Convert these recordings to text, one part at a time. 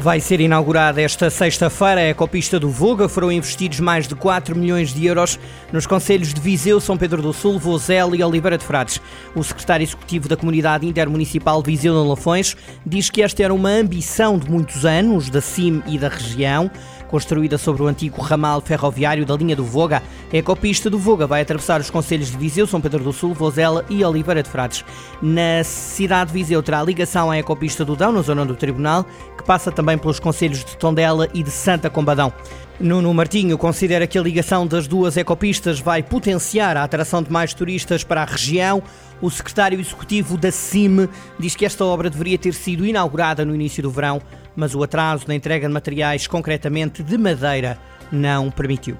Vai ser inaugurada esta sexta-feira a ecopista do Voga. Foram investidos mais de 4 milhões de euros nos conselhos de Viseu, São Pedro do Sul, Vozela e Oliveira de Frades. O secretário executivo da Comunidade Intermunicipal de Viseu de Lafões diz que esta era uma ambição de muitos anos da CIM e da região. Construída sobre o antigo ramal ferroviário da linha do Voga, a ecopista do Voga vai atravessar os conselhos de Viseu, São Pedro do Sul, Vozela e Oliveira de Frades. Na cidade de Viseu terá ligação à ecopista do Dão, na zona do Tribunal, que passa também pelos conselhos de Tondela e de Santa Combadão. Nuno Martinho considera que a ligação das duas ecopistas vai potenciar a atração de mais turistas para a região. O secretário executivo da CIM diz que esta obra deveria ter sido inaugurada no início do verão, mas o atraso na entrega de materiais, concretamente de madeira, não permitiu.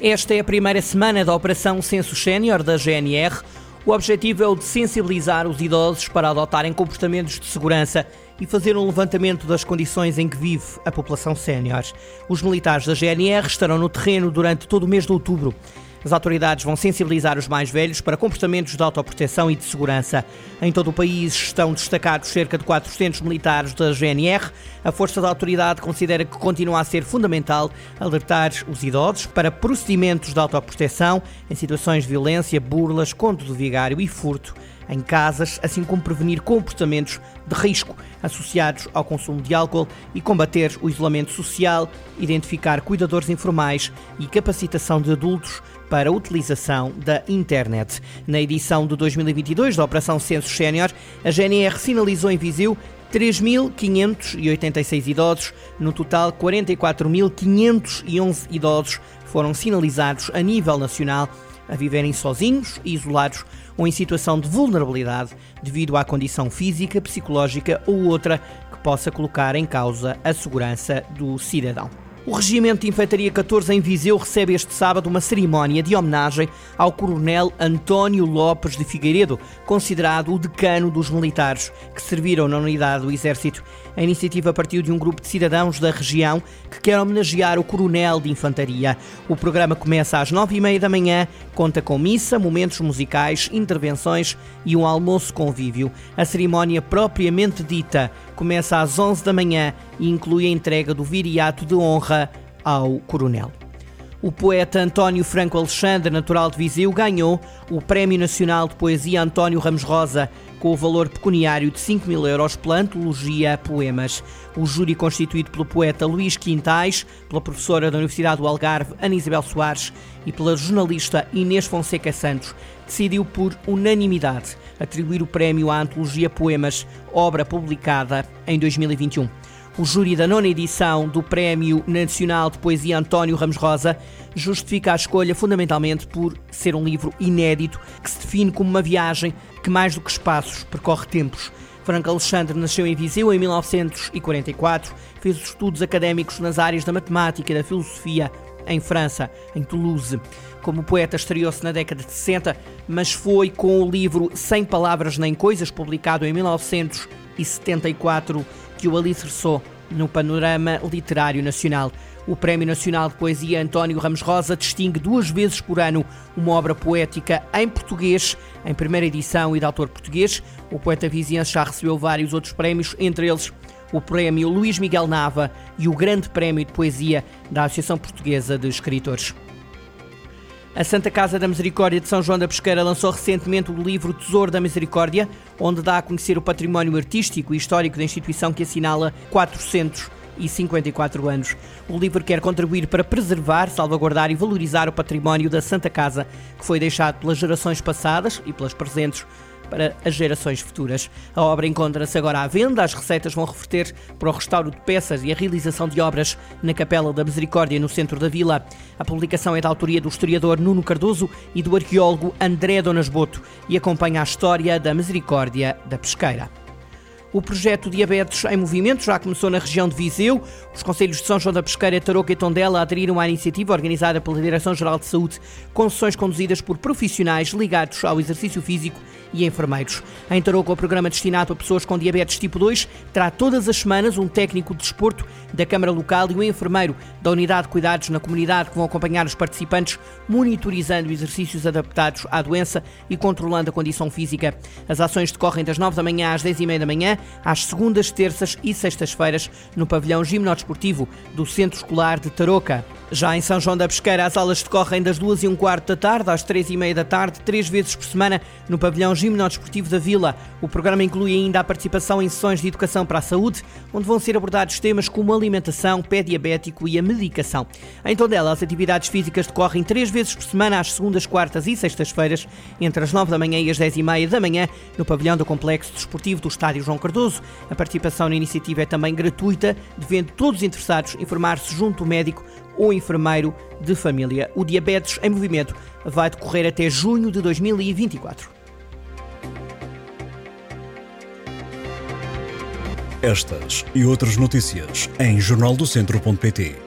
Esta é a primeira semana da Operação Censo Sénior da GNR. O objetivo é o de sensibilizar os idosos para adotarem comportamentos de segurança e fazer um levantamento das condições em que vive a população sénior. Os militares da GNR estarão no terreno durante todo o mês de outubro. As autoridades vão sensibilizar os mais velhos para comportamentos de autoproteção e de segurança. Em todo o país estão destacados cerca de 400 militares da GNR. A força da autoridade considera que continua a ser fundamental alertar os idosos para procedimentos de autoproteção em situações de violência, burlas, conto do vigário e furto em casas, assim como prevenir comportamentos de risco associados ao consumo de álcool e combater o isolamento social, identificar cuidadores informais e capacitação de adultos para a utilização da internet. Na edição de 2022 da Operação Censo Sénior, a GNR sinalizou em Viseu 3.586 idosos, no total 44.511 idosos foram sinalizados a nível nacional a viverem sozinhos e isolados ou em situação de vulnerabilidade devido à condição física, psicológica ou outra que possa colocar em causa a segurança do cidadão. O Regimento de Infantaria 14 em Viseu recebe este sábado uma cerimónia de homenagem ao Coronel António Lopes de Figueiredo, considerado o decano dos militares que serviram na unidade do Exército. A iniciativa partiu de um grupo de cidadãos da região que quer homenagear o Coronel de Infantaria. O programa começa às nove e meia da manhã, conta com missa, momentos musicais, intervenções e um almoço convívio. A cerimónia propriamente dita começa às onze da manhã e inclui a entrega do viriato de honra ao coronel. O poeta António Franco Alexandre, natural de Viseu, ganhou o Prémio Nacional de Poesia António Ramos Rosa, com o valor pecuniário de 5 mil euros pela antologia Poemas. O júri, constituído pelo poeta Luís Quintais, pela professora da Universidade do Algarve, Ana Isabel Soares, e pela jornalista Inês Fonseca Santos, decidiu por unanimidade atribuir o prémio à antologia Poemas, obra publicada em 2021. O júri da nona edição do Prémio Nacional de Poesia António Ramos Rosa justifica a escolha fundamentalmente por ser um livro inédito que se define como uma viagem que, mais do que espaços, percorre tempos. Franco Alexandre nasceu em Viseu em 1944, fez estudos académicos nas áreas da matemática e da filosofia em França, em Toulouse. Como poeta, estreou-se na década de 60, mas foi com o livro Sem Palavras Nem Coisas, publicado em 1974, que o alicerçou no panorama literário nacional. O Prémio Nacional de Poesia António Ramos Rosa distingue duas vezes por ano uma obra poética em português, em primeira edição e de autor português. O poeta viziense já recebeu vários outros prémios, entre eles o Prémio Luís Miguel Nava e o Grande Prémio de Poesia da Associação Portuguesa de Escritores. A Santa Casa da Misericórdia de São João da Pesqueira lançou recentemente o livro Tesouro da Misericórdia, onde dá a conhecer o património artístico e histórico da instituição que assinala 454 anos. O livro quer contribuir para preservar, salvaguardar e valorizar o património da Santa Casa, que foi deixado pelas gerações passadas e pelas presentes para as gerações futuras. A obra encontra-se agora à venda, as receitas vão reverter para o restauro de peças e a realização de obras na Capela da Misericórdia, no centro da vila. A publicação é da autoria do historiador Nuno Cardoso e do arqueólogo André Donas Boto e acompanha a história da Misericórdia da Pesqueira. O projeto Diabetes em Movimento já começou na região de Viseu. Os Conselhos de São João da Pesqueira, Tarouca e Tondela aderiram à iniciativa organizada pela Direção-Geral de Saúde, com sessões conduzidas por profissionais ligados ao exercício físico e enfermeiros. Em Tarouca, o programa destinado a pessoas com diabetes tipo 2 terá todas as semanas um técnico de desporto da Câmara Local e um enfermeiro da Unidade de Cuidados na Comunidade que vão acompanhar os participantes, monitorizando exercícios adaptados à doença e controlando a condição física. As ações decorrem das 9 da manhã às 10 e meia da manhã, às segundas, terças e sextas-feiras, no pavilhão gimnodesportivo do Centro Escolar de Tarouca. Já em São João da Pesqueira, as aulas decorrem das duas e um quarto da tarde às três e meia da tarde, três vezes por semana, no pavilhão gimnodesportivo da Vila. O programa inclui ainda a participação em sessões de educação para a saúde, onde vão ser abordados temas como alimentação, pé diabético e a medicação. Em Tondela, as atividades físicas decorrem três vezes por semana, às segundas, quartas e sextas-feiras, entre as nove da manhã e as dez e meia da manhã, no pavilhão do Complexo Desportivo do Estádio João Cardoso. A participação na iniciativa é também gratuita, devendo todos os interessados informar-se junto ao médico ou enfermeiro de família. O Diabetes em Movimento vai decorrer até junho de 2024. Estas e outras notícias em jornaldocentro.pt.